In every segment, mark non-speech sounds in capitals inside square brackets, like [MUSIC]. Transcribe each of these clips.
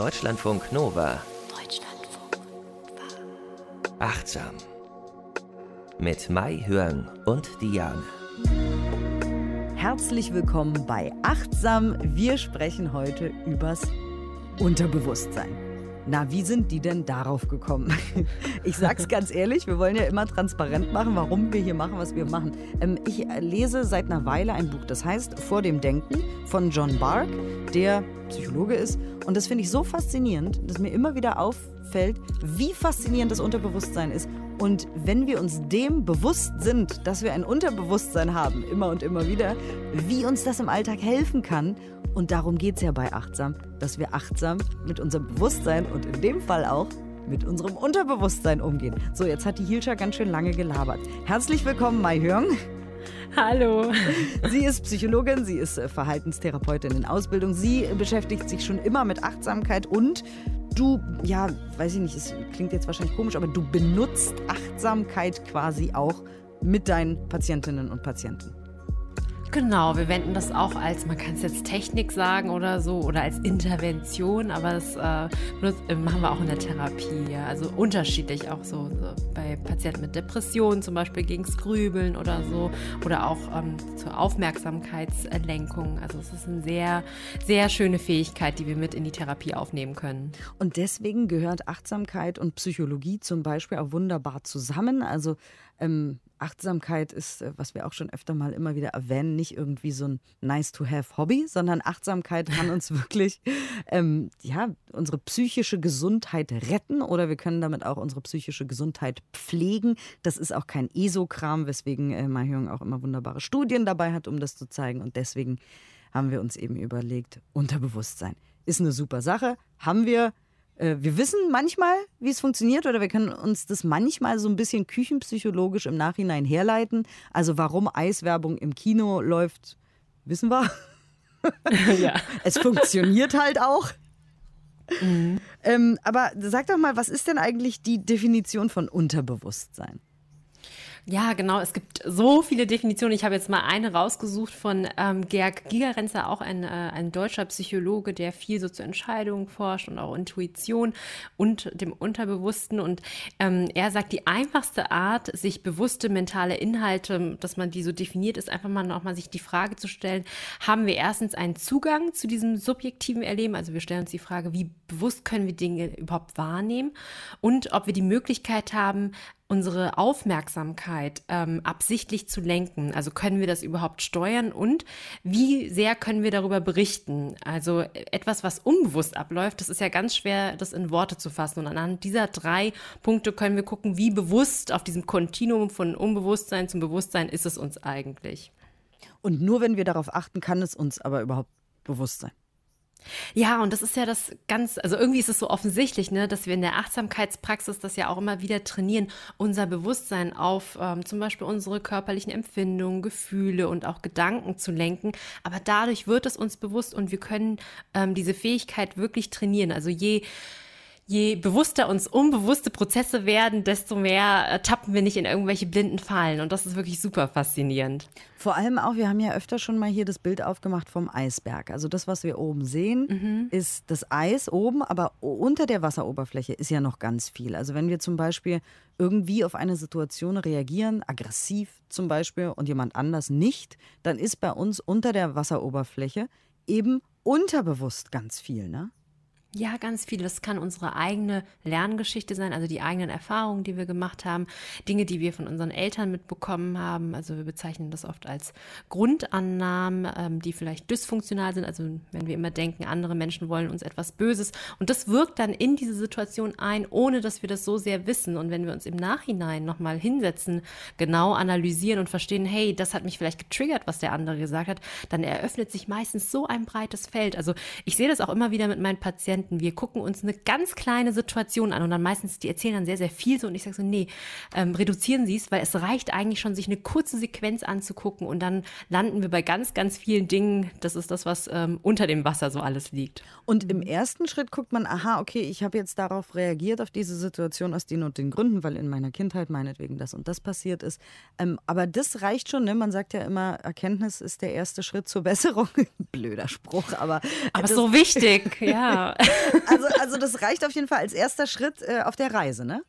Deutschlandfunk Nova. Deutschlandfunk Nova. Achtsam. Mit Mai Hörn und Diane. Herzlich willkommen bei Achtsam. Wir sprechen heute übers Unterbewusstsein. Na, wie sind die denn darauf gekommen? [LAUGHS] Ich sag's ganz ehrlich, wir wollen ja immer transparent machen, warum wir hier machen, was wir machen. Ähm, ich lese seit einer Weile ein Buch, das heißt Vor dem Denken von John Bark, der Psychologe ist. Und das finde ich so faszinierend, dass mir immer wieder auffällt, wie faszinierend das Unterbewusstsein ist. Und wenn wir uns dem bewusst sind, dass wir ein Unterbewusstsein haben, immer und immer wieder, wie uns das im Alltag helfen kann. Und darum geht es ja bei Achtsam, dass wir achtsam mit unserem Bewusstsein und in dem Fall auch mit unserem Unterbewusstsein umgehen. So, jetzt hat die Hilscha ganz schön lange gelabert. Herzlich willkommen, Mai Hörn. Hallo. Sie ist Psychologin, sie ist äh, Verhaltenstherapeutin in Ausbildung. Sie beschäftigt sich schon immer mit Achtsamkeit und du, ja, weiß ich nicht, es klingt jetzt wahrscheinlich komisch, aber du benutzt Achtsamkeit quasi auch mit deinen Patientinnen und Patienten. Genau, wir wenden das auch als, man kann es jetzt Technik sagen oder so, oder als Intervention, aber das äh, äh, machen wir auch in der Therapie. Ja. Also unterschiedlich auch so, so, bei Patienten mit Depressionen zum Beispiel gegen Grübeln oder so, oder auch ähm, zur Aufmerksamkeitslenkung. Also es ist eine sehr, sehr schöne Fähigkeit, die wir mit in die Therapie aufnehmen können. Und deswegen gehört Achtsamkeit und Psychologie zum Beispiel auch wunderbar zusammen. Also ähm, Achtsamkeit ist, äh, was wir auch schon öfter mal immer wieder erwähnen, nicht irgendwie so ein nice-to-have-Hobby, sondern Achtsamkeit kann uns [LAUGHS] wirklich ähm, ja, unsere psychische Gesundheit retten oder wir können damit auch unsere psychische Gesundheit pflegen. Das ist auch kein ESO-Kram, weswegen äh, Mahjong auch immer wunderbare Studien dabei hat, um das zu zeigen. Und deswegen haben wir uns eben überlegt, Unterbewusstsein ist eine super Sache. Haben wir wir wissen manchmal, wie es funktioniert, oder wir können uns das manchmal so ein bisschen küchenpsychologisch im Nachhinein herleiten. Also warum Eiswerbung im Kino läuft, wissen wir. [LAUGHS] ja. Es funktioniert halt auch. Mhm. Ähm, aber sag doch mal, was ist denn eigentlich die Definition von Unterbewusstsein? Ja, genau. Es gibt so viele Definitionen. Ich habe jetzt mal eine rausgesucht von ähm, Georg Gigerenzer, auch ein, äh, ein deutscher Psychologe, der viel so zur Entscheidung forscht und auch Intuition und dem Unterbewussten. Und ähm, er sagt, die einfachste Art, sich bewusste mentale Inhalte, dass man die so definiert, ist einfach mal nochmal sich die Frage zu stellen, haben wir erstens einen Zugang zu diesem subjektiven Erleben? Also wir stellen uns die Frage, wie bewusst können wir Dinge überhaupt wahrnehmen? Und ob wir die Möglichkeit haben, unsere Aufmerksamkeit ähm, absichtlich zu lenken. Also können wir das überhaupt steuern und wie sehr können wir darüber berichten? Also etwas, was unbewusst abläuft, das ist ja ganz schwer, das in Worte zu fassen. Und anhand dieser drei Punkte können wir gucken, wie bewusst auf diesem Kontinuum von Unbewusstsein zum Bewusstsein ist es uns eigentlich. Und nur wenn wir darauf achten, kann es uns aber überhaupt bewusst sein. Ja, und das ist ja das ganz, also irgendwie ist es so offensichtlich, ne, dass wir in der Achtsamkeitspraxis das ja auch immer wieder trainieren, unser Bewusstsein auf ähm, zum Beispiel unsere körperlichen Empfindungen, Gefühle und auch Gedanken zu lenken. Aber dadurch wird es uns bewusst und wir können ähm, diese Fähigkeit wirklich trainieren. Also je je bewusster uns unbewusste Prozesse werden, desto mehr äh, tappen wir nicht in irgendwelche blinden Fallen. Und das ist wirklich super faszinierend. Vor allem auch, wir haben ja öfter schon mal hier das Bild aufgemacht vom Eisberg. Also das, was wir oben sehen, mhm. ist das Eis oben, aber unter der Wasseroberfläche ist ja noch ganz viel. Also wenn wir zum Beispiel irgendwie auf eine Situation reagieren, aggressiv zum Beispiel, und jemand anders nicht, dann ist bei uns unter der Wasseroberfläche eben unterbewusst ganz viel, ne? Ja, ganz viel. Das kann unsere eigene Lerngeschichte sein, also die eigenen Erfahrungen, die wir gemacht haben, Dinge, die wir von unseren Eltern mitbekommen haben. Also wir bezeichnen das oft als Grundannahmen, ähm, die vielleicht dysfunktional sind. Also wenn wir immer denken, andere Menschen wollen uns etwas Böses. Und das wirkt dann in diese Situation ein, ohne dass wir das so sehr wissen. Und wenn wir uns im Nachhinein nochmal hinsetzen, genau analysieren und verstehen, hey, das hat mich vielleicht getriggert, was der andere gesagt hat, dann eröffnet sich meistens so ein breites Feld. Also ich sehe das auch immer wieder mit meinen Patienten Patienten, wir gucken uns eine ganz kleine Situation an und dann meistens, die erzählen dann sehr, sehr viel so und ich sage so, nee, ähm, reduzieren Sie es, weil es reicht eigentlich schon, sich eine kurze Sequenz anzugucken und dann landen wir bei ganz, ganz vielen Dingen. Das ist das, was ähm, unter dem Wasser so alles liegt. Und im ersten Schritt guckt man, aha, okay, ich habe jetzt darauf reagiert, auf diese Situation aus den und den Gründen, weil in meiner Kindheit meinetwegen das und das passiert ist. Ähm, aber das reicht schon, ne? Man sagt ja immer, Erkenntnis ist der erste Schritt zur Besserung. [LAUGHS] Blöder Spruch, aber. Aber so wichtig, ja. [LAUGHS] Also, also das reicht auf jeden Fall als erster Schritt äh, auf der Reise, ne?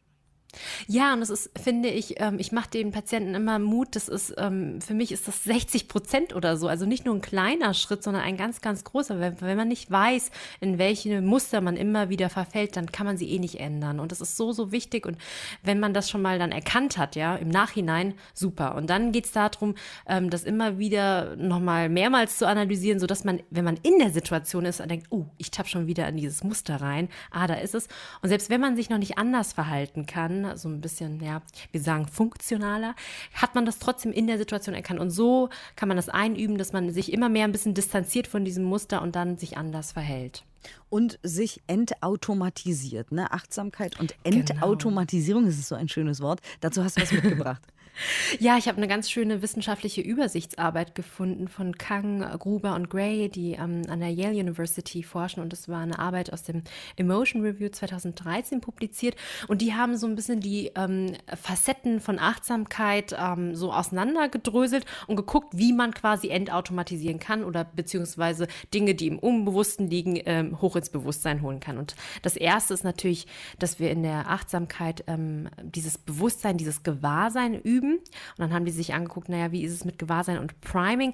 Ja, und das ist, finde ich, ähm, ich mache den Patienten immer Mut. Das ist, ähm, für mich ist das 60 Prozent oder so. Also nicht nur ein kleiner Schritt, sondern ein ganz, ganz großer. Wenn, wenn man nicht weiß, in welche Muster man immer wieder verfällt, dann kann man sie eh nicht ändern. Und das ist so, so wichtig. Und wenn man das schon mal dann erkannt hat, ja, im Nachhinein, super. Und dann geht es darum, ähm, das immer wieder nochmal mehrmals zu analysieren, sodass man, wenn man in der Situation ist, denkt, oh, ich tapp schon wieder in dieses Muster rein. Ah, da ist es. Und selbst wenn man sich noch nicht anders verhalten kann, so ein bisschen, ja, wir sagen funktionaler, hat man das trotzdem in der Situation erkannt. Und so kann man das einüben, dass man sich immer mehr ein bisschen distanziert von diesem Muster und dann sich anders verhält und sich entautomatisiert. Ne? Achtsamkeit und genau. Entautomatisierung, das ist so ein schönes Wort. Dazu hast du was mitgebracht. [LAUGHS] [LAUGHS] Ja, ich habe eine ganz schöne wissenschaftliche Übersichtsarbeit gefunden von Kang, Gruber und Gray, die ähm, an der Yale University forschen. Und das war eine Arbeit aus dem Emotion Review 2013 publiziert. Und die haben so ein bisschen die ähm, Facetten von Achtsamkeit ähm, so auseinandergedröselt und geguckt, wie man quasi entautomatisieren kann oder beziehungsweise Dinge, die im Unbewussten liegen, ähm, hoch ins Bewusstsein holen kann. Und das Erste ist natürlich, dass wir in der Achtsamkeit ähm, dieses Bewusstsein, dieses Gewahrsein üben üben. Und dann haben die sich angeguckt, naja, wie ist es mit Gewahrsein und Priming?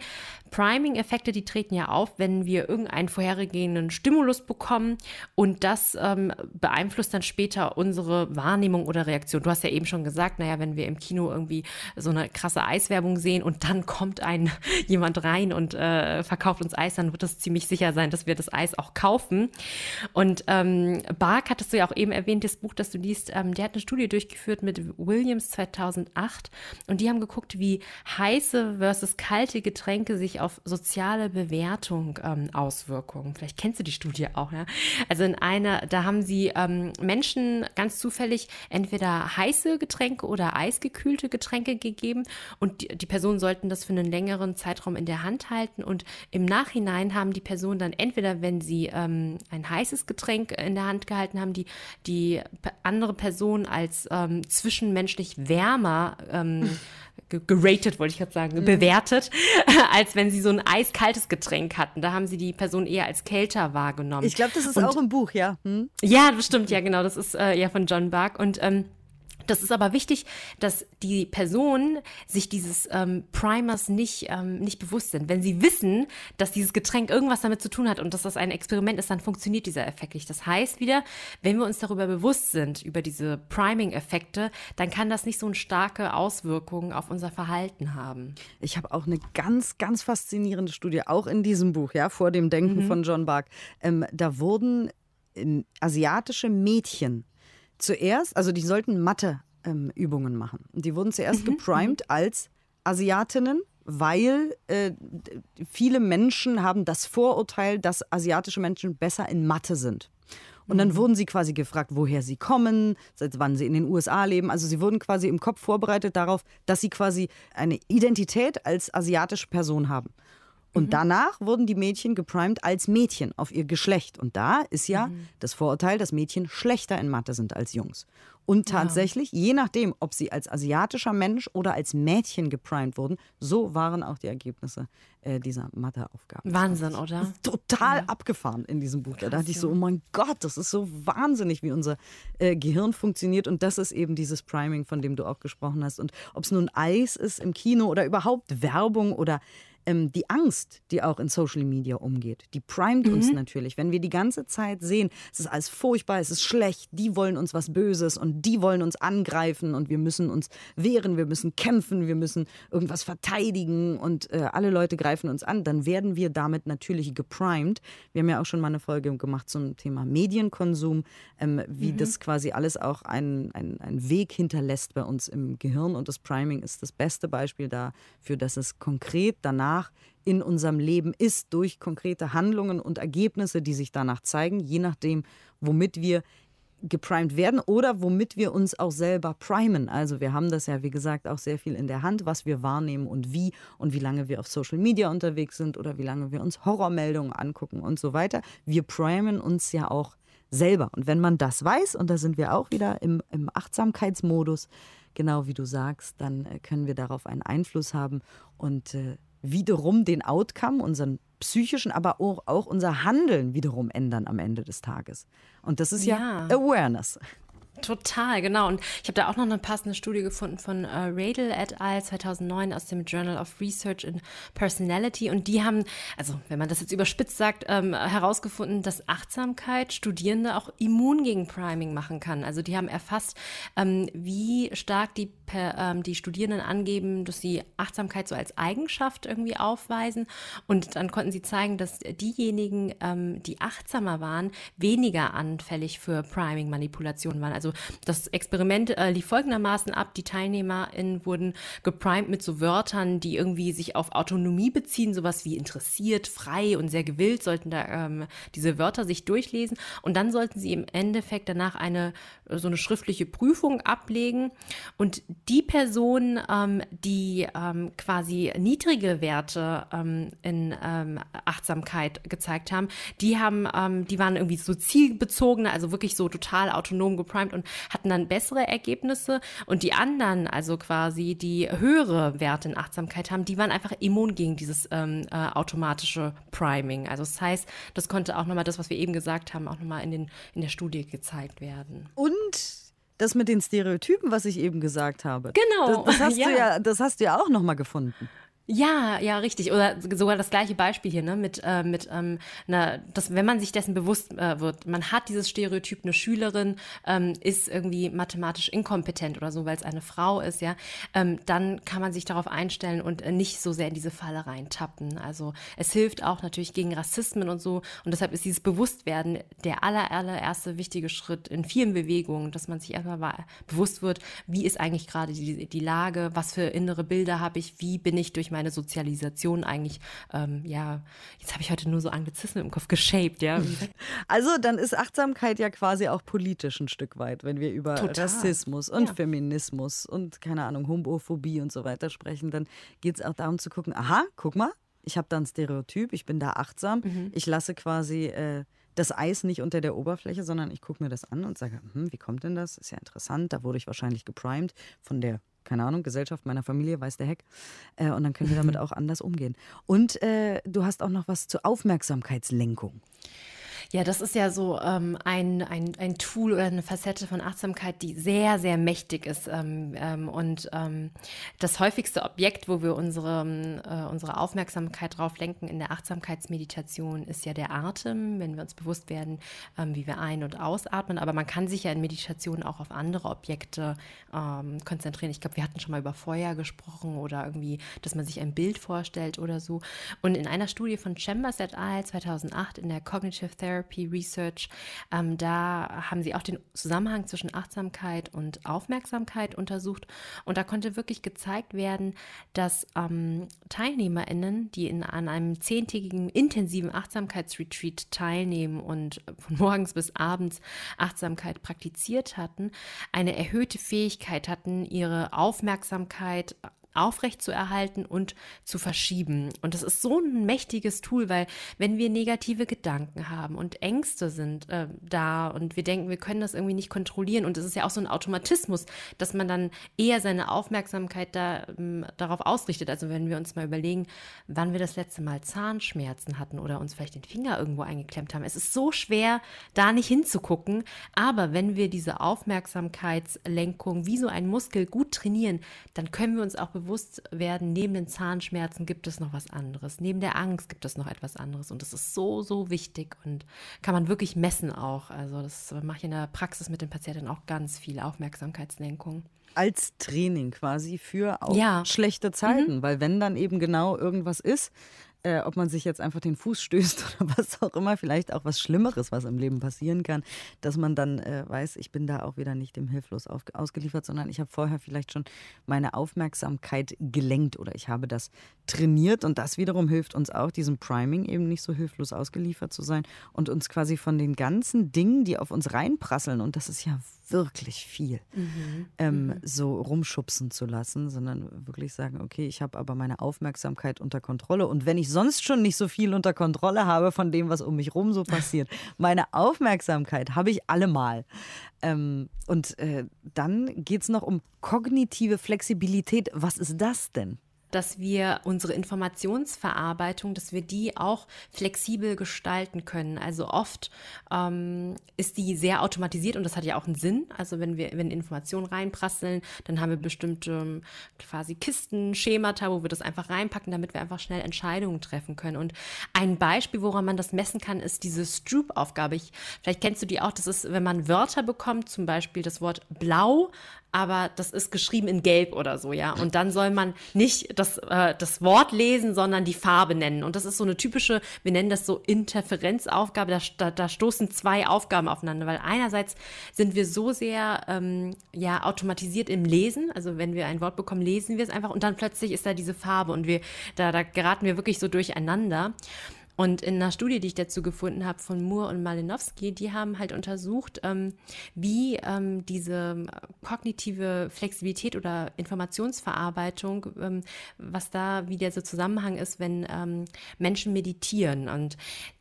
Priming-Effekte, die treten ja auf, wenn wir irgendeinen vorhergehenden Stimulus bekommen und das ähm, beeinflusst dann später unsere Wahrnehmung oder Reaktion. Du hast ja eben schon gesagt, naja, wenn wir im Kino irgendwie so eine krasse Eiswerbung sehen und dann kommt ein [LAUGHS] jemand rein und äh, verkauft uns Eis, dann wird es ziemlich sicher sein, dass wir das Eis auch kaufen. Und ähm, Bark hattest du ja auch eben erwähnt, das Buch, das du liest, ähm, der hat eine Studie durchgeführt mit Williams 2008 und die haben geguckt, wie heiße versus kalte Getränke sich auf soziale Bewertung ähm, auswirken. Vielleicht kennst du die Studie auch, ja? Also in einer, da haben sie ähm, Menschen ganz zufällig entweder heiße Getränke oder eisgekühlte Getränke gegeben und die, die Personen sollten das für einen längeren Zeitraum in der Hand halten und im Nachhinein haben die Personen dann entweder, wenn sie ähm, ein heißes Getränk in der Hand gehalten haben, die, die andere Person als ähm, zwischenmenschlich wärmer ähm, ähm, geratet, wollte ich gerade sagen, mhm. bewertet, [LAUGHS] als wenn sie so ein eiskaltes Getränk hatten. Da haben sie die Person eher als kälter wahrgenommen. Ich glaube, das ist und, auch im Buch, ja. Hm? Ja, bestimmt, ja, genau. Das ist äh, ja von John Buck. Und ähm, das ist aber wichtig, dass die Personen sich dieses ähm, Primers nicht, ähm, nicht bewusst sind. Wenn sie wissen, dass dieses Getränk irgendwas damit zu tun hat und dass das ein Experiment ist, dann funktioniert dieser Effekt nicht. Das heißt wieder, wenn wir uns darüber bewusst sind, über diese Priming-Effekte, dann kann das nicht so eine starke Auswirkung auf unser Verhalten haben. Ich habe auch eine ganz, ganz faszinierende Studie, auch in diesem Buch, ja, vor dem Denken mhm. von John Bark. Ähm, da wurden ähm, asiatische Mädchen zuerst, also die sollten Mathe-Übungen ähm, machen. Die wurden zuerst mhm. geprimed mhm. als Asiatinnen, weil äh, viele Menschen haben das Vorurteil, dass asiatische Menschen besser in Mathe sind. Und dann mhm. wurden sie quasi gefragt, woher sie kommen, seit wann sie in den USA leben. Also sie wurden quasi im Kopf vorbereitet darauf, dass sie quasi eine Identität als asiatische Person haben. Und mhm. danach wurden die Mädchen geprimed als Mädchen auf ihr Geschlecht. Und da ist ja mhm. das Vorurteil, dass Mädchen schlechter in Mathe sind als Jungs. Und tatsächlich, ja. je nachdem, ob sie als asiatischer Mensch oder als Mädchen geprimed wurden, so waren auch die Ergebnisse äh, dieser Matheaufgaben. Wahnsinn, oder? Total ja. abgefahren in diesem Buch. Krass, da dachte ich so, oh mein Gott, das ist so wahnsinnig, wie unser äh, Gehirn funktioniert. Und das ist eben dieses Priming, von dem du auch gesprochen hast. Und ob es nun Eis ist im Kino oder überhaupt Werbung oder ähm, die Angst, die auch in Social Media umgeht, die primet mhm. uns natürlich. Wenn wir die ganze Zeit sehen, es ist alles furchtbar, es ist schlecht, die wollen uns was Böses und die wollen uns angreifen und wir müssen uns wehren, wir müssen kämpfen, wir müssen irgendwas verteidigen und äh, alle Leute greifen uns an, dann werden wir damit natürlich geprimed. Wir haben ja auch schon mal eine Folge gemacht zum Thema Medienkonsum, ähm, wie mhm. das quasi alles auch einen ein Weg hinterlässt bei uns im Gehirn und das Priming ist das beste Beispiel dafür, dass es konkret danach danach in unserem Leben ist, durch konkrete Handlungen und Ergebnisse, die sich danach zeigen, je nachdem, womit wir geprimed werden oder womit wir uns auch selber primen. Also wir haben das ja, wie gesagt, auch sehr viel in der Hand, was wir wahrnehmen und wie und wie lange wir auf Social Media unterwegs sind oder wie lange wir uns Horrormeldungen angucken und so weiter. Wir primen uns ja auch selber. Und wenn man das weiß, und da sind wir auch wieder im, im Achtsamkeitsmodus, genau wie du sagst, dann äh, können wir darauf einen Einfluss haben und äh, wiederum den Outcome, unseren psychischen, aber auch, auch unser Handeln wiederum ändern am Ende des Tages. Und das ist ja, ja Awareness. Total, genau. Und ich habe da auch noch eine passende Studie gefunden von äh, Radel et al. 2009 aus dem Journal of Research in Personality. Und die haben, also wenn man das jetzt überspitzt sagt, ähm, herausgefunden, dass Achtsamkeit Studierende auch immun gegen Priming machen kann. Also die haben erfasst, ähm, wie stark die, per, ähm, die Studierenden angeben, dass sie Achtsamkeit so als Eigenschaft irgendwie aufweisen. Und dann konnten sie zeigen, dass diejenigen, ähm, die achtsamer waren, weniger anfällig für Priming-Manipulationen waren. Also also das Experiment äh, lief folgendermaßen ab. Die TeilnehmerInnen wurden geprimed mit so Wörtern, die irgendwie sich auf Autonomie beziehen, sowas wie interessiert, frei und sehr gewillt, sollten da ähm, diese Wörter sich durchlesen. Und dann sollten sie im Endeffekt danach eine so eine schriftliche Prüfung ablegen. Und die Personen, ähm, die ähm, quasi niedrige Werte ähm, in ähm, Achtsamkeit gezeigt haben, die haben, ähm, die waren irgendwie so zielbezogener, also wirklich so total autonom geprimed und hatten dann bessere Ergebnisse. Und die anderen, also quasi die höhere Werte in Achtsamkeit haben, die waren einfach immun gegen dieses ähm, äh, automatische Priming. Also das heißt, das konnte auch nochmal das, was wir eben gesagt haben, auch nochmal in, den, in der Studie gezeigt werden. Und das mit den Stereotypen, was ich eben gesagt habe. Genau. Das, das hast [LAUGHS] ja. du ja, das hast du ja auch nochmal gefunden. Ja, ja, richtig. Oder sogar das gleiche Beispiel hier, ne? Mit, äh, mit ähm, na, dass, wenn man sich dessen bewusst äh, wird, man hat dieses Stereotyp, eine Schülerin ähm, ist irgendwie mathematisch inkompetent oder so, weil es eine Frau ist, ja, ähm, dann kann man sich darauf einstellen und äh, nicht so sehr in diese Falle reintappen. Also es hilft auch natürlich gegen Rassismen und so. Und deshalb ist dieses Bewusstwerden der aller, allererste wichtige Schritt in vielen Bewegungen, dass man sich erstmal bewusst wird, wie ist eigentlich gerade die, die Lage, was für innere Bilder habe ich, wie bin ich durch mein meine Sozialisation eigentlich, ähm, ja, jetzt habe ich heute nur so Anglizismen im Kopf geshaped, ja. [LAUGHS] Also dann ist Achtsamkeit ja quasi auch politisch ein Stück weit, wenn wir über Total. Rassismus und ja. Feminismus und keine Ahnung, Homophobie und so weiter sprechen, dann geht es auch darum zu gucken, aha, guck mal, ich habe da ein Stereotyp, ich bin da achtsam, mhm. ich lasse quasi äh, das Eis nicht unter der Oberfläche, sondern ich gucke mir das an und sage, hm, wie kommt denn das? Ist ja interessant, da wurde ich wahrscheinlich geprimed von der keine Ahnung, Gesellschaft meiner Familie, weiß der Heck. Äh, und dann können wir damit [LAUGHS] auch anders umgehen. Und äh, du hast auch noch was zur Aufmerksamkeitslenkung. Ja, das ist ja so ähm, ein, ein, ein Tool oder eine Facette von Achtsamkeit, die sehr, sehr mächtig ist. Ähm, ähm, und ähm, das häufigste Objekt, wo wir unsere, äh, unsere Aufmerksamkeit drauf lenken in der Achtsamkeitsmeditation, ist ja der Atem, wenn wir uns bewusst werden, ähm, wie wir ein- und ausatmen. Aber man kann sich ja in Meditation auch auf andere Objekte ähm, konzentrieren. Ich glaube, wir hatten schon mal über Feuer gesprochen oder irgendwie, dass man sich ein Bild vorstellt oder so. Und in einer Studie von Chambers et al. 2008 in der Cognitive Therapy Therapy Research. Ähm, da haben sie auch den Zusammenhang zwischen Achtsamkeit und Aufmerksamkeit untersucht. Und da konnte wirklich gezeigt werden, dass ähm, TeilnehmerInnen, die in, an einem zehntägigen intensiven Achtsamkeitsretreat teilnehmen und von [LAUGHS] morgens bis abends Achtsamkeit praktiziert hatten, eine erhöhte Fähigkeit hatten, ihre Aufmerksamkeit aufrechtzuerhalten und zu verschieben. Und das ist so ein mächtiges Tool, weil wenn wir negative Gedanken haben und Ängste sind äh, da und wir denken, wir können das irgendwie nicht kontrollieren und es ist ja auch so ein Automatismus, dass man dann eher seine Aufmerksamkeit da, ähm, darauf ausrichtet. Also wenn wir uns mal überlegen, wann wir das letzte Mal Zahnschmerzen hatten oder uns vielleicht den Finger irgendwo eingeklemmt haben. Es ist so schwer, da nicht hinzugucken, aber wenn wir diese Aufmerksamkeitslenkung wie so ein Muskel gut trainieren, dann können wir uns auch bewusst bewusst werden, neben den Zahnschmerzen gibt es noch was anderes. Neben der Angst gibt es noch etwas anderes. Und das ist so, so wichtig und kann man wirklich messen auch. Also das mache ich in der Praxis mit den Patienten auch ganz viel Aufmerksamkeitslenkung als Training quasi für auch ja. schlechte Zeiten, mhm. weil wenn dann eben genau irgendwas ist, äh, ob man sich jetzt einfach den Fuß stößt [LAUGHS] oder was auch immer, vielleicht auch was Schlimmeres, was im Leben passieren kann, dass man dann äh, weiß, ich bin da auch wieder nicht dem hilflos auf, ausgeliefert, sondern ich habe vorher vielleicht schon meine Aufmerksamkeit gelenkt oder ich habe das trainiert und das wiederum hilft uns auch, diesem Priming eben nicht so hilflos ausgeliefert zu sein und uns quasi von den ganzen Dingen, die auf uns reinprasseln, und das ist ja wirklich viel, mhm. Ähm, mhm. so rumschubsen zu lassen, sondern wirklich sagen, okay, ich habe aber meine Aufmerksamkeit unter Kontrolle. Und wenn ich sonst schon nicht so viel unter Kontrolle habe von dem, was um mich rum so passiert, [LAUGHS] meine Aufmerksamkeit habe ich allemal. Ähm, und äh, dann geht es noch um kognitive Flexibilität. Was ist das denn? Dass wir unsere Informationsverarbeitung, dass wir die auch flexibel gestalten können. Also oft ähm, ist die sehr automatisiert und das hat ja auch einen Sinn. Also wenn wir, wenn Informationen reinprasseln, dann haben wir bestimmte ähm, quasi Kisten, Schemata, wo wir das einfach reinpacken, damit wir einfach schnell Entscheidungen treffen können. Und ein Beispiel, woran man das messen kann, ist diese Stroop-Aufgabe. Vielleicht kennst du die auch. Das ist, wenn man Wörter bekommt, zum Beispiel das Wort blau aber das ist geschrieben in Gelb oder so, ja. Und dann soll man nicht das, äh, das Wort lesen, sondern die Farbe nennen. Und das ist so eine typische, wir nennen das so Interferenzaufgabe, da, da, da stoßen zwei Aufgaben aufeinander, weil einerseits sind wir so sehr ähm, ja, automatisiert im Lesen, also wenn wir ein Wort bekommen, lesen wir es einfach und dann plötzlich ist da diese Farbe und wir, da, da geraten wir wirklich so durcheinander. Und in einer Studie, die ich dazu gefunden habe von Moore und Malinowski, die haben halt untersucht, ähm, wie ähm, diese kognitive Flexibilität oder Informationsverarbeitung, ähm, was da wie der so Zusammenhang ist, wenn ähm, Menschen meditieren. Und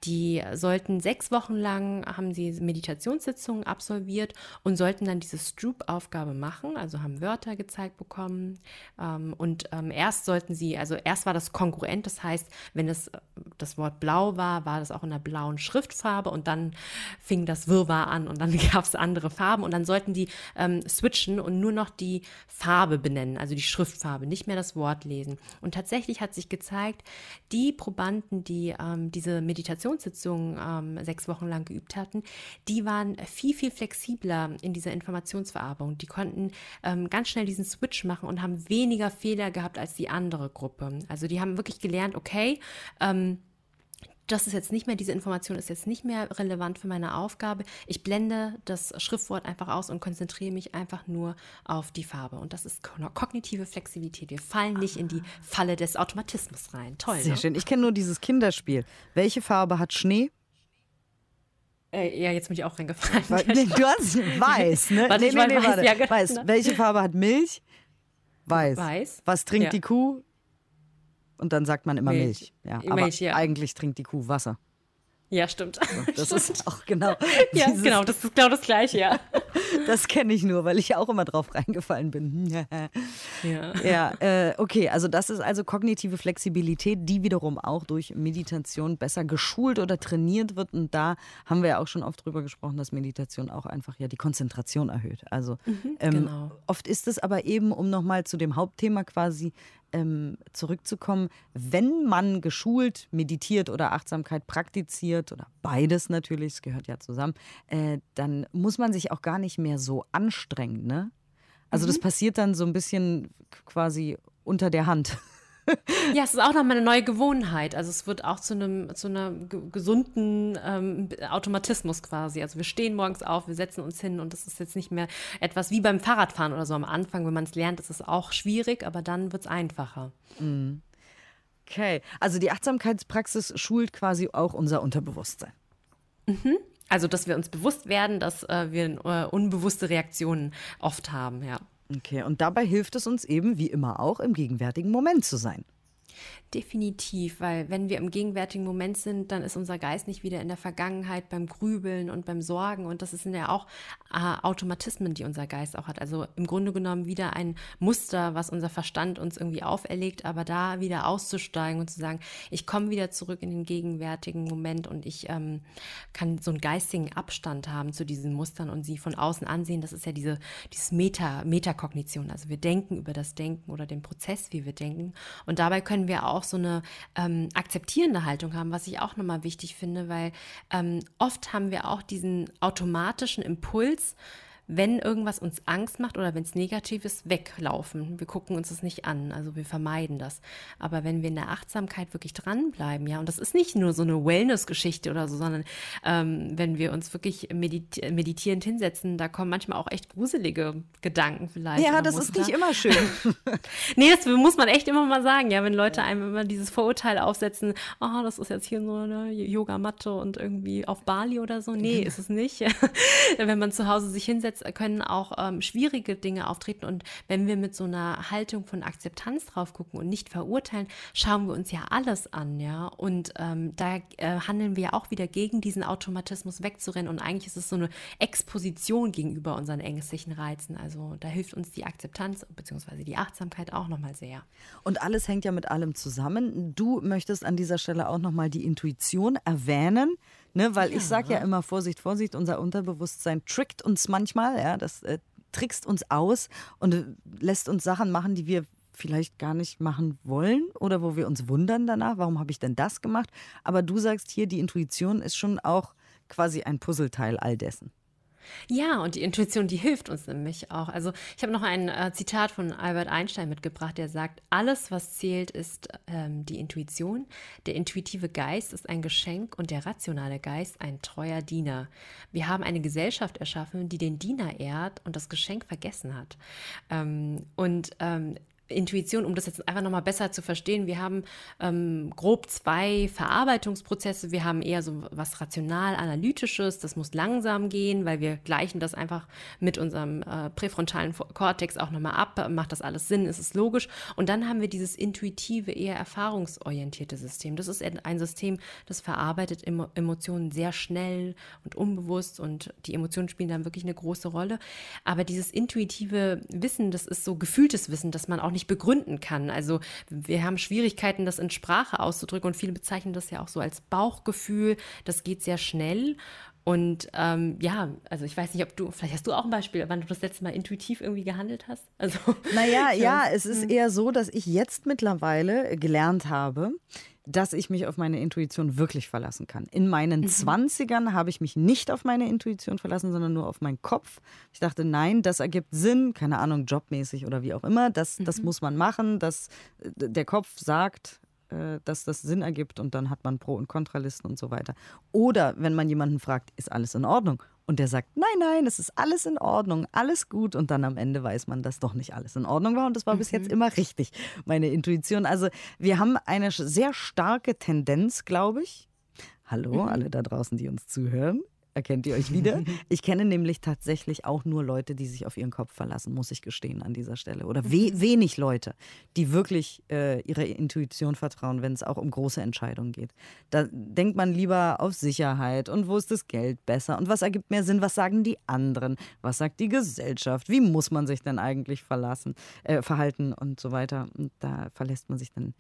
die sollten sechs Wochen lang, haben sie Meditationssitzungen absolviert und sollten dann diese Stroop-Aufgabe machen, also haben Wörter gezeigt bekommen. Ähm, und ähm, erst sollten sie, also erst war das kongruent, das heißt, wenn es das Wort blau war, war das auch in der blauen Schriftfarbe und dann fing das Wirrwarr an und dann [LAUGHS] gab es andere Farben und dann sollten die ähm, switchen und nur noch die Farbe benennen, also die Schriftfarbe, nicht mehr das Wort lesen. Und tatsächlich hat sich gezeigt, die Probanden, die ähm, diese Meditationssitzungen ähm, sechs Wochen lang geübt hatten, die waren viel, viel flexibler in dieser Informationsverarbeitung. Die konnten ähm, ganz schnell diesen Switch machen und haben weniger Fehler gehabt als die andere Gruppe. Also die haben wirklich gelernt, okay, ähm, das ist jetzt nicht mehr, diese Information ist jetzt nicht mehr relevant für meine Aufgabe. Ich blende das Schriftwort einfach aus und konzentriere mich einfach nur auf die Farbe. Und das ist kognitive Flexibilität. Wir fallen nicht in die Falle des Automatismus rein. Toll. Sehr ne? schön. Ich kenne nur dieses Kinderspiel. Welche Farbe hat Schnee? Äh, ja, jetzt bin ich auch reingefallen. [LAUGHS] nee, du hast weiß, ne? Warte, nee, nee, nee, weiß, warte. ja, genau. weiß. Welche Farbe hat Milch? Weiß. Weiß. Was trinkt Ja. die Kuh? Und dann sagt man immer Milch. Milch. Ja, aber Milch, ja. eigentlich trinkt die Kuh Wasser. Ja, stimmt. [LAUGHS] Das ist auch genau. ja, genau, das ist genau das Gleiche, ja. [LAUGHS] Das kenne ich nur, weil ich auch immer drauf reingefallen bin. [LAUGHS] ja. ja, äh, okay, also das ist also kognitive Flexibilität, die wiederum auch durch Meditation besser geschult oder trainiert wird. Und da haben wir ja auch schon oft drüber gesprochen, dass Meditation auch einfach ja die Konzentration erhöht. Also ähm, genau. oft ist es aber eben, um nochmal zu dem Hauptthema quasi ähm, zurückzukommen, wenn man geschult meditiert oder Achtsamkeit praktiziert oder beides natürlich, es gehört ja zusammen, äh, dann muss man sich auch gar nicht mehr so anstrengen. Ne? Also das passiert dann so ein bisschen quasi unter der Hand. Ja, es ist auch nochmal eine neue Gewohnheit. Also es wird auch zu einem zu einer ge- gesunden ähm, Automatismus quasi. Also wir stehen morgens auf, wir setzen uns hin und das ist jetzt nicht mehr etwas wie beim Fahrradfahren oder so am Anfang, wenn man es lernt, ist es auch schwierig, aber dann wird es einfacher. Okay, also die Achtsamkeitspraxis schult quasi auch unser Unterbewusstsein. Also dass wir uns bewusst werden, dass äh, wir äh, unbewusste Reaktionen oft haben, ja. Okay, und dabei hilft es uns eben, wie immer auch, im gegenwärtigen Moment zu sein. Definitiv, weil wenn wir im gegenwärtigen Moment sind, dann ist unser Geist nicht wieder in der Vergangenheit beim Grübeln und beim Sorgen. Und das sind ja auch äh, Automatismen, die unser Geist auch hat. Also im Grunde genommen wieder ein Muster, was unser Verstand uns irgendwie auferlegt, aber da wieder auszusteigen und zu sagen, ich komme wieder zurück in den gegenwärtigen Moment und ich ähm, kann so einen geistigen Abstand haben zu diesen Mustern und sie von außen ansehen. Das ist ja diese dieses Meta, Metakognition. Also wir denken über das Denken oder den Prozess, wie wir denken. Und dabei können wir auch so eine ähm, akzeptierende Haltung haben, was ich auch nochmal wichtig finde, weil ähm, oft haben wir auch diesen automatischen Impuls, wenn irgendwas uns Angst macht oder wenn es negativ ist, weglaufen. Wir gucken uns das nicht an, also wir vermeiden das. Aber wenn wir in der Achtsamkeit wirklich dranbleiben, ja, und das ist nicht nur so eine Wellness-Geschichte oder so, sondern ähm, wenn wir uns wirklich medit meditierend hinsetzen, da kommen manchmal auch echt gruselige Gedanken vielleicht. Ja, das ist Muster. nicht immer schön. [LAUGHS] [LAUGHS] Nee, das muss man echt immer mal sagen, ja, wenn Leute einem immer dieses Vorurteil aufsetzen, oh, das ist jetzt hier so eine Yogamatte und irgendwie auf Bali oder so. Nee, ist es nicht. [LAUGHS] wenn man zu Hause sich hinsetzt andererseits können auch ähm, schwierige Dinge auftreten. Und wenn wir mit so einer Haltung von Akzeptanz drauf gucken und nicht verurteilen, schauen wir uns ja alles an, ja. Und ähm, da äh, handeln wir auch wieder gegen diesen Automatismus wegzurennen. Und eigentlich ist es so eine Exposition gegenüber unseren ängstlichen Reizen. Also da hilft uns die Akzeptanz bzw. die Achtsamkeit auch nochmal sehr. Und alles hängt ja mit allem zusammen. Du möchtest an dieser Stelle auch nochmal die Intuition erwähnen. Ne, weil ja. ich sage ja immer, Vorsicht, Vorsicht, unser Unterbewusstsein trickt uns manchmal, ja, das äh, trickst uns aus und äh, lässt uns Sachen machen, die wir vielleicht gar nicht machen wollen oder wo wir uns wundern danach, warum habe ich denn das gemacht? Aber du sagst hier, die Intuition ist schon auch quasi ein Puzzleteil all dessen. Ja, und die Intuition, die hilft uns nämlich auch. Also ich habe noch ein äh, Zitat von Albert Einstein mitgebracht, der sagt, alles, was zählt, ist ähm, die Intuition. Der intuitive Geist ist ein Geschenk und der rationale Geist ein treuer Diener. Wir haben eine Gesellschaft erschaffen, die den Diener ehrt und das Geschenk vergessen hat. Ähm, und ähm, Intuition, um das jetzt einfach nochmal besser zu verstehen, wir haben ähm, grob zwei Verarbeitungsprozesse. Wir haben eher so was rational-analytisches, das muss langsam gehen, weil wir gleichen das einfach mit unserem äh, präfrontalen Kortex auch nochmal ab. Macht das alles Sinn? Ist es logisch? Und dann haben wir dieses intuitive, eher erfahrungsorientierte System. Das ist ein System, das verarbeitet Emotionen sehr schnell und unbewusst und die Emotionen spielen dann wirklich eine große Rolle. Aber dieses intuitive Wissen, das ist so gefühltes Wissen, dass man auch nicht begründen kann. Also wir haben Schwierigkeiten, das in Sprache auszudrücken und viele bezeichnen das ja auch so als Bauchgefühl. Das geht sehr schnell. Und ähm, ja, also ich weiß nicht, ob du, vielleicht hast du auch ein Beispiel, wann du das letzte Mal intuitiv irgendwie gehandelt hast. Also, naja, [LAUGHS] ja, es ist hm. eher so, dass ich jetzt mittlerweile gelernt habe, dass ich mich auf meine Intuition wirklich verlassen kann. In meinen mhm. 20ern habe ich mich nicht auf meine Intuition verlassen, sondern nur auf meinen Kopf. Ich dachte, nein, das ergibt Sinn, keine Ahnung, jobmäßig oder wie auch immer. Das, mhm. das muss man machen. Das, der Kopf sagt, dass das Sinn ergibt und dann hat man Pro- und Kontralisten und so weiter. Oder wenn man jemanden fragt, ist alles in Ordnung? Und der sagt, nein, nein, es ist alles in Ordnung, alles gut. Und dann am Ende weiß man, dass doch nicht alles in Ordnung war. Und das war mhm. bis jetzt mhm. immer richtig, meine Intuition. Also wir haben eine sehr starke Tendenz, glaube ich. Hallo, mhm. alle da draußen, die uns zuhören. Erkennt ihr euch wieder? [LAUGHS] Ich kenne nämlich tatsächlich auch nur Leute, die sich auf ihren Kopf verlassen, muss ich gestehen an dieser Stelle. Oder we [LAUGHS] wenig Leute, die wirklich äh, ihrer Intuition vertrauen, wenn es auch um große Entscheidungen geht. Da denkt man lieber auf Sicherheit und wo ist das Geld besser und was ergibt mehr Sinn, was sagen die anderen, was sagt die Gesellschaft, wie muss man sich denn eigentlich verlassen, äh, verhalten und so weiter. Und da verlässt man sich dann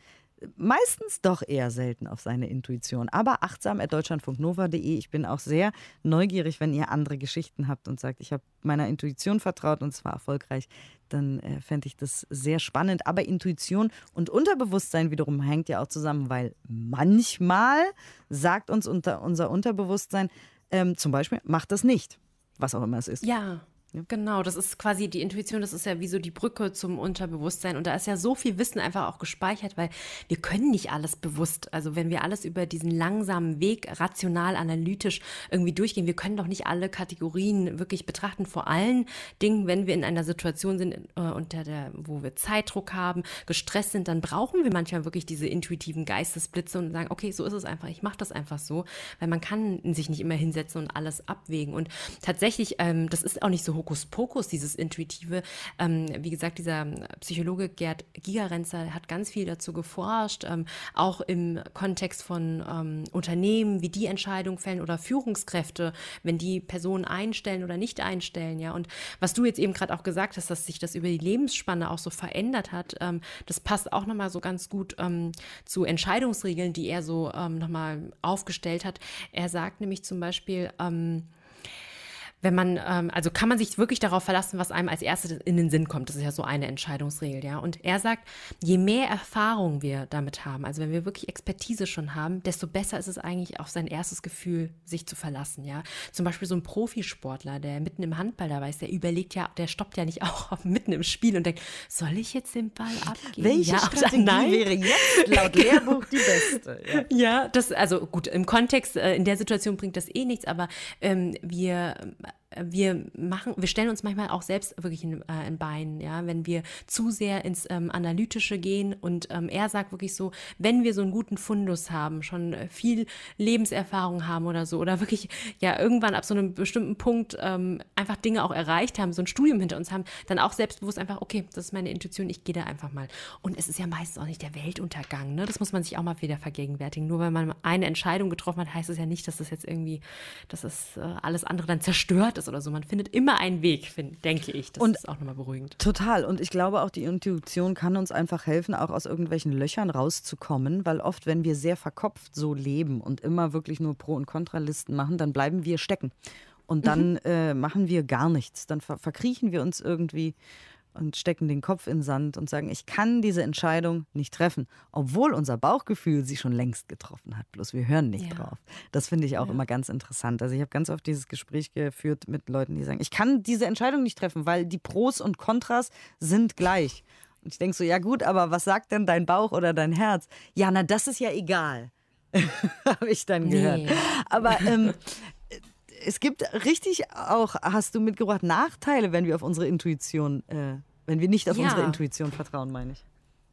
meistens doch eher selten auf seine Intuition. Aber achtsam at deutschlandfunknova.de. Ich bin auch sehr neugierig, wenn ihr andere Geschichten habt und sagt, ich habe meiner Intuition vertraut und zwar erfolgreich, dann äh, fände ich das sehr spannend. Aber Intuition und Unterbewusstsein wiederum hängt ja auch zusammen, weil manchmal sagt uns unter, unser Unterbewusstsein ähm, zum Beispiel, macht das nicht, was auch immer es ist. Ja. Genau, das ist quasi die Intuition, das ist ja wie so die Brücke zum Unterbewusstsein. Und da ist ja so viel Wissen einfach auch gespeichert, weil wir können nicht alles bewusst. Also wenn wir alles über diesen langsamen Weg rational, analytisch irgendwie durchgehen, wir können doch nicht alle Kategorien wirklich betrachten. Vor allen Dingen, wenn wir in einer Situation sind, äh, unter der, wo wir Zeitdruck haben, gestresst sind, dann brauchen wir manchmal wirklich diese intuitiven Geistesblitze und sagen, okay, so ist es einfach, ich mache das einfach so, weil man kann sich nicht immer hinsetzen und alles abwägen. Und tatsächlich, ähm, das ist auch nicht so hoch Hokuspokus, dieses Intuitive. Ähm, wie gesagt, dieser Psychologe Gerd Gigerenzer hat ganz viel dazu geforscht, ähm, auch im Kontext von ähm, Unternehmen, wie die Entscheidungen fällen oder Führungskräfte, wenn die Personen einstellen oder nicht einstellen. Ja, und was du jetzt eben gerade auch gesagt hast, dass sich das über die Lebensspanne auch so verändert hat, ähm, das passt auch nochmal so ganz gut ähm, zu Entscheidungsregeln, die er so ähm, nochmal aufgestellt hat. Er sagt nämlich zum Beispiel, ähm, wenn man, ähm, also kann man sich wirklich darauf verlassen, was einem als erstes in den Sinn kommt. Das ist ja so eine Entscheidungsregel, ja. Und er sagt, je mehr Erfahrung wir damit haben, also wenn wir wirklich Expertise schon haben, desto besser ist es eigentlich auf sein erstes Gefühl, sich zu verlassen, ja. Zum Beispiel so ein Profisportler, der mitten im Handball dabei ist, der überlegt ja, der stoppt ja nicht [LAUGHS] auch mitten im Spiel und denkt, soll ich jetzt den Ball abgeben? Welche ja, Strategie nein? wäre jetzt [LAUGHS] laut Lehrbuch die beste? Ja. ja, das, also gut, im Kontext, äh, in der Situation bringt das eh nichts, aber ähm, wir wir machen, wir stellen uns manchmal auch selbst wirklich ein, äh, ein Bein, ja, wenn wir zu sehr ins ähm, Analytische gehen und ähm, er sagt wirklich so, wenn wir so einen guten Fundus haben, schon viel Lebenserfahrung haben oder so, oder wirklich ja irgendwann ab so einem bestimmten Punkt ähm, einfach Dinge auch erreicht haben, so ein Studium hinter uns haben, dann auch selbstbewusst einfach, okay, das ist meine Intuition, ich gehe da einfach mal. Und es ist ja meistens auch nicht der Weltuntergang, ne? Das muss man sich auch mal wieder vergegenwärtigen. Nur weil man eine Entscheidung getroffen hat, heißt es ja nicht, dass das jetzt irgendwie, dass das äh, alles andere dann zerstört ist oder so. Man findet immer einen Weg, find, denke ich. Das Und ist auch nochmal beruhigend. Total. Und ich glaube auch, die Intuition kann uns einfach helfen, auch aus irgendwelchen Löchern rauszukommen, weil oft, wenn wir sehr verkopft so leben und immer wirklich nur Pro- und Kontralisten machen, dann bleiben wir stecken. Und dann Mhm. äh, machen wir gar nichts. Dann ver verkriechen wir uns irgendwie und stecken den Kopf in den Sand und sagen, ich kann diese Entscheidung nicht treffen, obwohl unser Bauchgefühl sie schon längst getroffen hat. Bloß wir hören nicht Ja. drauf. Das finde ich auch Ja. immer ganz interessant. Also ich habe ganz oft dieses Gespräch geführt mit Leuten, die sagen, ich kann diese Entscheidung nicht treffen, weil die Pros und Kontras sind gleich. Und ich denke so, ja gut, aber was sagt denn dein Bauch oder dein Herz? Ja, na, das ist ja egal. [LAUGHS] habe ich dann gehört. Nee. Aber ähm, es gibt richtig auch, hast du mitgebracht, Nachteile, wenn wir auf unsere Intuition, äh, wenn wir nicht auf Ja. unsere Intuition vertrauen, meine ich.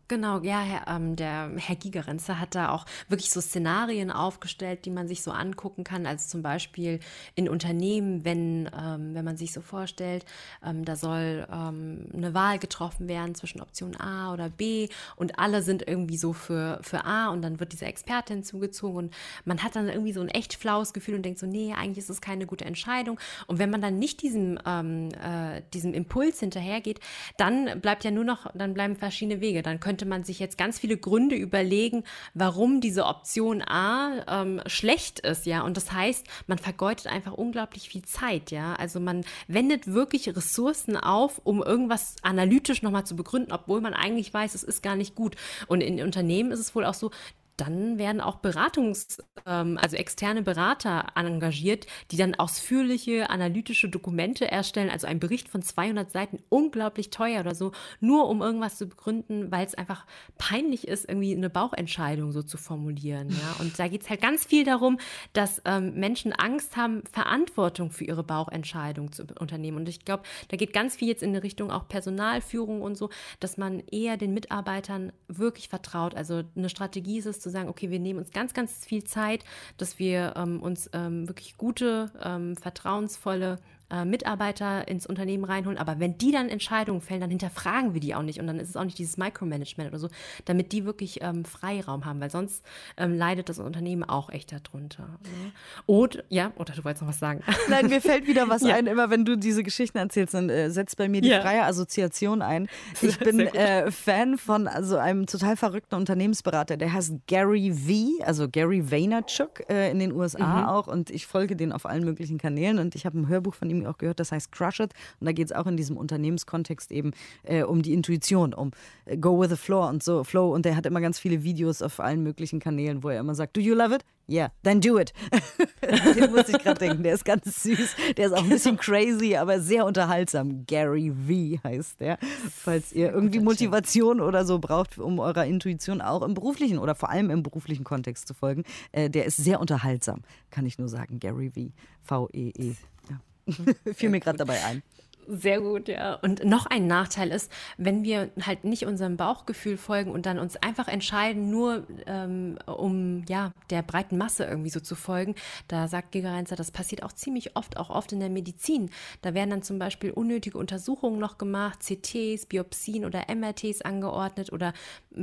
Genau, ja, Herr, ähm, der Herr Gigerenzer hat da auch wirklich so Szenarien aufgestellt, die man sich so angucken kann. Also zum Beispiel in Unternehmen, wenn, ähm, wenn man sich so vorstellt, ähm, da soll ähm, eine Wahl getroffen werden zwischen Option A oder B und alle sind irgendwie so für, für A und dann wird diese Experte hinzugezogen und man hat dann irgendwie so ein echt flaues Gefühl und denkt so, nee, eigentlich ist es keine gute Entscheidung. Und wenn man dann nicht diesem, ähm, äh, diesem Impuls hinterhergeht, dann bleibt ja nur noch, dann bleiben verschiedene Wege. Dann könnte man sich jetzt ganz viele Gründe überlegen, warum diese Option A ähm, schlecht ist, ja. Und das heißt, man vergeudet einfach unglaublich viel Zeit, ja. Also man wendet wirklich Ressourcen auf, um irgendwas analytisch nochmal zu begründen, obwohl man eigentlich weiß, es ist gar nicht gut. Und in Unternehmen ist es wohl auch so, dann werden auch Beratungs-, ähm, also externe Berater engagiert, die dann ausführliche analytische Dokumente erstellen, also ein Bericht von 200 Seiten, unglaublich teuer oder so, nur um irgendwas zu begründen, weil es einfach peinlich ist, irgendwie eine Bauchentscheidung so zu formulieren. Ja? [LAUGHS] Und da geht es halt ganz viel darum, dass ähm, Menschen Angst haben, Verantwortung für ihre Bauchentscheidung zu unternehmen. Und ich glaube, da geht ganz viel jetzt in eine Richtung auch Personalführung und so, dass man eher den Mitarbeitern wirklich vertraut. Also eine Strategie ist es, zu sagen, okay, wir nehmen uns ganz, ganz viel Zeit, dass wir ähm, uns ähm, wirklich gute, ähm, vertrauensvolle äh, Mitarbeiter ins Unternehmen reinholen. Aber wenn die dann Entscheidungen fällen, dann hinterfragen wir die auch nicht. Und dann ist es auch nicht dieses Micromanagement oder so, damit die wirklich ähm, Freiraum haben, weil sonst ähm, leidet das Unternehmen auch echt darunter. Ne? Und, ja, oder du wolltest noch was sagen. [LAUGHS] Nein, mir fällt wieder was [LAUGHS] Ja. ein, immer wenn du diese Geschichten erzählst, dann äh, setzt bei mir die Ja. freie Assoziation ein. [LAUGHS] Ich bin äh, Fan von also einem total verrückten Unternehmensberater, der heißt Gary V, also Gary Vaynerchuk äh, in den USA Mhm. auch und ich folge den auf allen möglichen Kanälen und ich habe ein Hörbuch von ihm auch gehört, das heißt Crush It und da geht es auch in diesem Unternehmenskontext eben äh, um die Intuition, um äh, Go with the Flow und so Flow und der hat immer ganz viele Videos auf allen möglichen Kanälen, wo er immer sagt, do you love it? Yeah, then do it. [LAUGHS] Den muss ich gerade denken, der ist ganz süß. Der ist auch ein bisschen crazy, aber sehr unterhaltsam. Gary V heißt der. Falls ihr irgendwie Motivation oder so braucht, um eurer Intuition auch im beruflichen oder vor allem im beruflichen Kontext zu folgen, äh, der ist sehr unterhaltsam, kann ich nur sagen. Gary V. V-E-E. Ja. [LAUGHS] Fiel mir gerade dabei ein. Sehr gut, ja. Und noch ein Nachteil ist, wenn wir halt nicht unserem Bauchgefühl folgen und dann uns einfach entscheiden, nur ähm, um ja der breiten Masse irgendwie so zu folgen, da sagt Gigerenzer, das passiert auch ziemlich oft, auch oft in der Medizin. Da werden dann zum Beispiel unnötige Untersuchungen noch gemacht, CTs, Biopsien oder MRTs angeordnet oder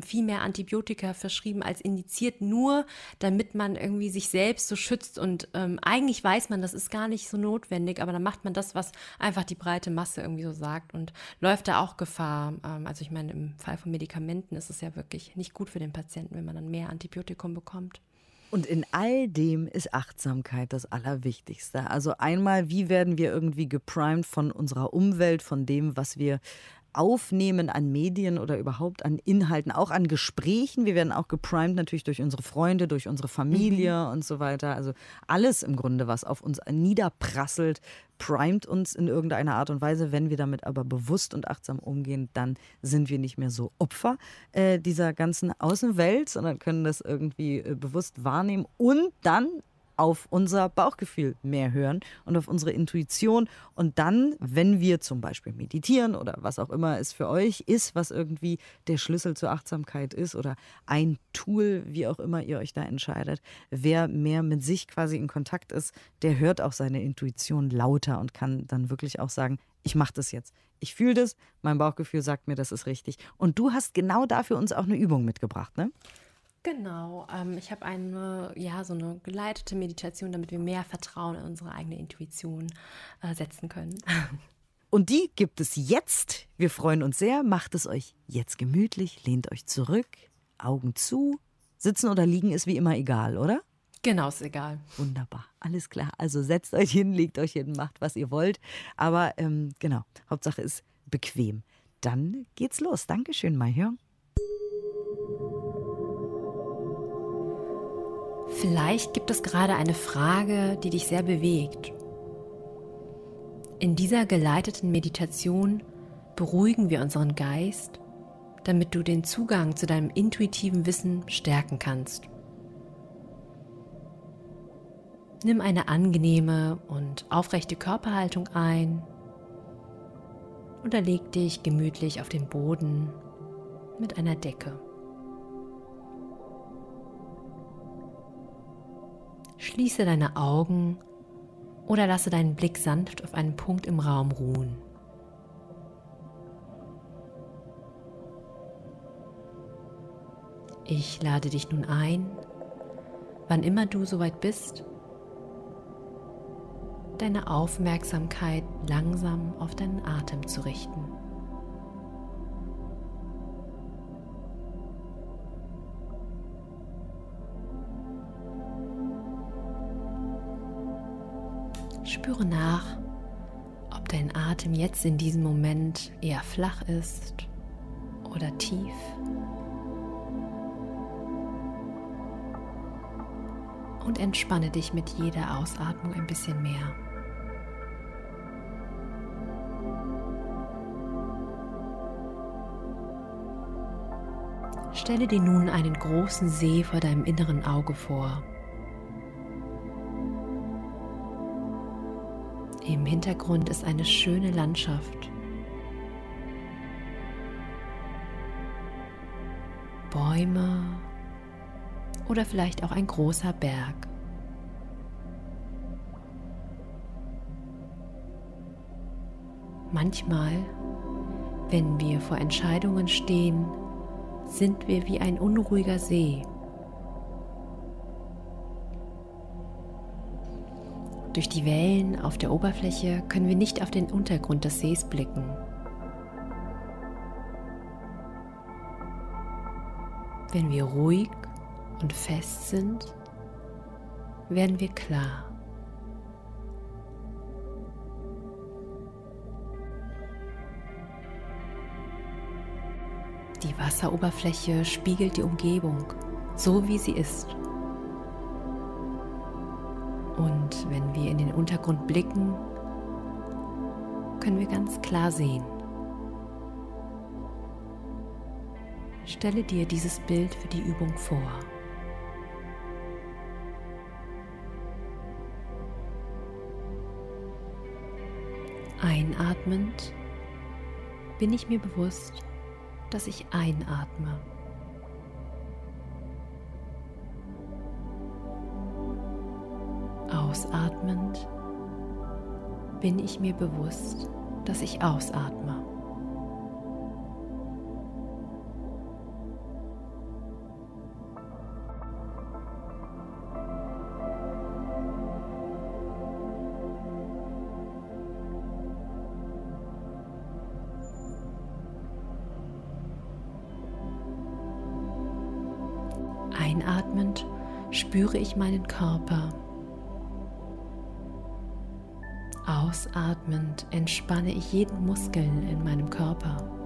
viel mehr Antibiotika verschrieben als indiziert, nur damit man irgendwie sich selbst so schützt. Und ähm, eigentlich weiß man, das ist gar nicht so notwendig, aber dann macht man das, was einfach die breite Masse irgendwie so sagt und läuft da auch Gefahr. Ähm, also ich meine, im Fall von Medikamenten ist es ja wirklich nicht gut für den Patienten, wenn man dann mehr Antibiotikum bekommt. Und in all dem ist Achtsamkeit das Allerwichtigste. Also einmal, wie werden wir irgendwie geprimed von unserer Umwelt, von dem, was wir aufnehmen an Medien oder überhaupt an Inhalten, auch an Gesprächen. Wir werden auch geprimed natürlich durch unsere Freunde, durch unsere Familie und so weiter. Also alles im Grunde, was auf uns niederprasselt, primet uns in irgendeiner Art und Weise. Wenn wir damit aber bewusst und achtsam umgehen, dann sind wir nicht mehr so Opfer äh, dieser ganzen Außenwelt, sondern können das irgendwie äh, bewusst wahrnehmen und dann auf unser Bauchgefühl mehr hören und auf unsere Intuition. Und dann, wenn wir zum Beispiel meditieren oder was auch immer es für euch ist, was irgendwie der Schlüssel zur Achtsamkeit ist oder ein Tool, wie auch immer ihr euch da entscheidet, wer mehr mit sich quasi in Kontakt ist, der hört auch seine Intuition lauter und kann dann wirklich auch sagen, ich mache das jetzt. Ich fühle das, mein Bauchgefühl sagt mir, das ist richtig. Und du hast genau dafür uns auch eine Übung mitgebracht, ne? Genau, ähm, ich habe eine, ja, so eine geleitete Meditation, damit wir mehr Vertrauen in unsere eigene Intuition äh, setzen können. [LAUGHS] Und die gibt es jetzt. Wir freuen uns sehr. Macht es euch jetzt gemütlich, lehnt euch zurück, Augen zu. Sitzen oder liegen ist wie immer egal, oder? Genau, ist egal. Wunderbar, alles klar. Also setzt euch hin, legt euch hin, macht, was ihr wollt. Aber ähm, genau, Hauptsache ist bequem. Dann geht's los. Dankeschön, Maihör. Vielleicht gibt es gerade eine Frage, die dich sehr bewegt. In dieser geleiteten Meditation beruhigen wir unseren Geist, damit du den Zugang zu deinem intuitiven Wissen stärken kannst. Nimm eine angenehme und aufrechte Körperhaltung ein oder leg dich gemütlich auf den Boden mit einer Decke. Schließe deine Augen oder lasse deinen Blick sanft auf einen Punkt im Raum ruhen. Ich lade dich nun ein, wann immer du soweit bist, deine Aufmerksamkeit langsam auf deinen Atem zu richten. Spüre nach, ob dein Atem jetzt in diesem Moment eher flach ist oder tief. Und entspanne dich mit jeder Ausatmung ein bisschen mehr. Stelle dir nun einen großen See vor deinem inneren Auge vor. Hintergrund ist eine schöne Landschaft. Bäume oder vielleicht auch ein großer Berg. Manchmal, wenn wir vor Entscheidungen stehen, sind wir wie ein unruhiger See. Durch die Wellen auf der Oberfläche können wir nicht auf den Untergrund des Sees blicken. Wenn wir ruhig und fest sind, werden wir klar. Die Wasseroberfläche spiegelt die Umgebung, so wie sie ist. Und wenn wir in den Untergrund blicken, können wir ganz klar sehen. Stelle dir dieses Bild für die Übung vor. Einatmend bin ich mir bewusst, dass ich einatme. Ausatmend bin ich mir bewusst, dass ich ausatme. Einatmend spüre ich meinen Körper Ausatmend entspanne ich jeden Muskel in meinem Körper.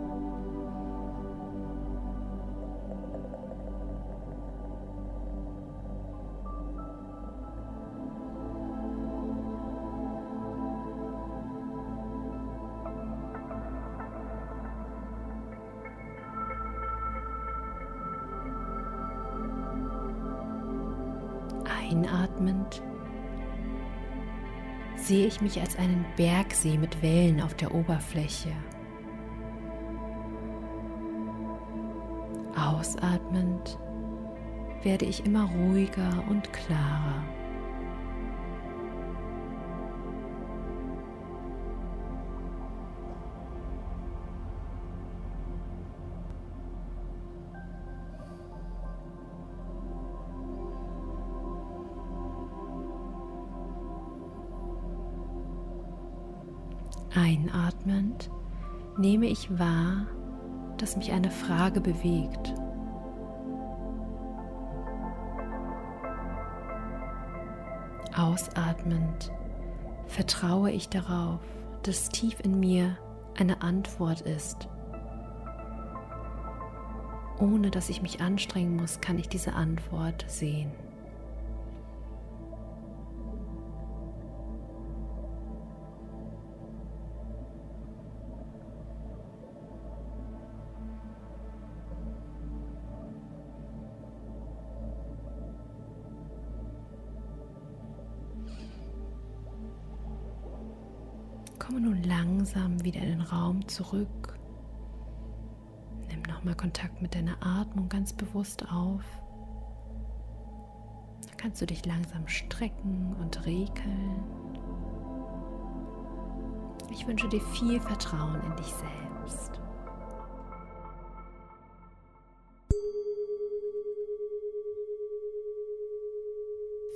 Mich als einen Bergsee mit Wellen auf der Oberfläche. Ausatmend werde ich immer ruhiger und klarer. Nehme ich wahr, dass mich eine Frage bewegt. Ausatmend vertraue ich darauf, dass tief in mir eine Antwort ist. Ohne dass ich mich anstrengen muss, kann ich diese Antwort sehen. Komme nun langsam wieder in den Raum zurück. Nimm nochmal Kontakt mit deiner Atmung ganz bewusst auf. Dann kannst du dich langsam strecken und regeln. Ich wünsche dir viel Vertrauen in dich selbst.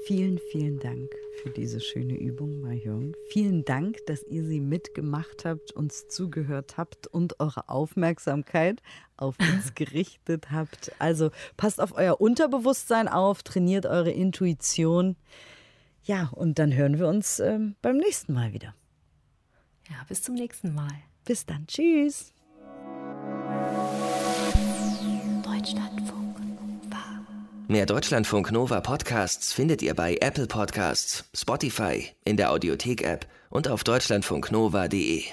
Vielen, vielen Dank für diese schöne Übung, Mahjong. Vielen Dank, dass ihr sie mitgemacht habt, uns zugehört habt und eure Aufmerksamkeit auf [LAUGHS] uns gerichtet habt. Also passt auf euer Unterbewusstsein auf, trainiert eure Intuition. Ja, und dann hören wir uns ähm, beim nächsten Mal wieder. Ja, bis zum nächsten Mal. Bis dann. Tschüss. Mehr Deutschlandfunk Nova Podcasts findet ihr bei Apple Podcasts, Spotify, in der Audiothek-App und auf deutschlandfunknova.de.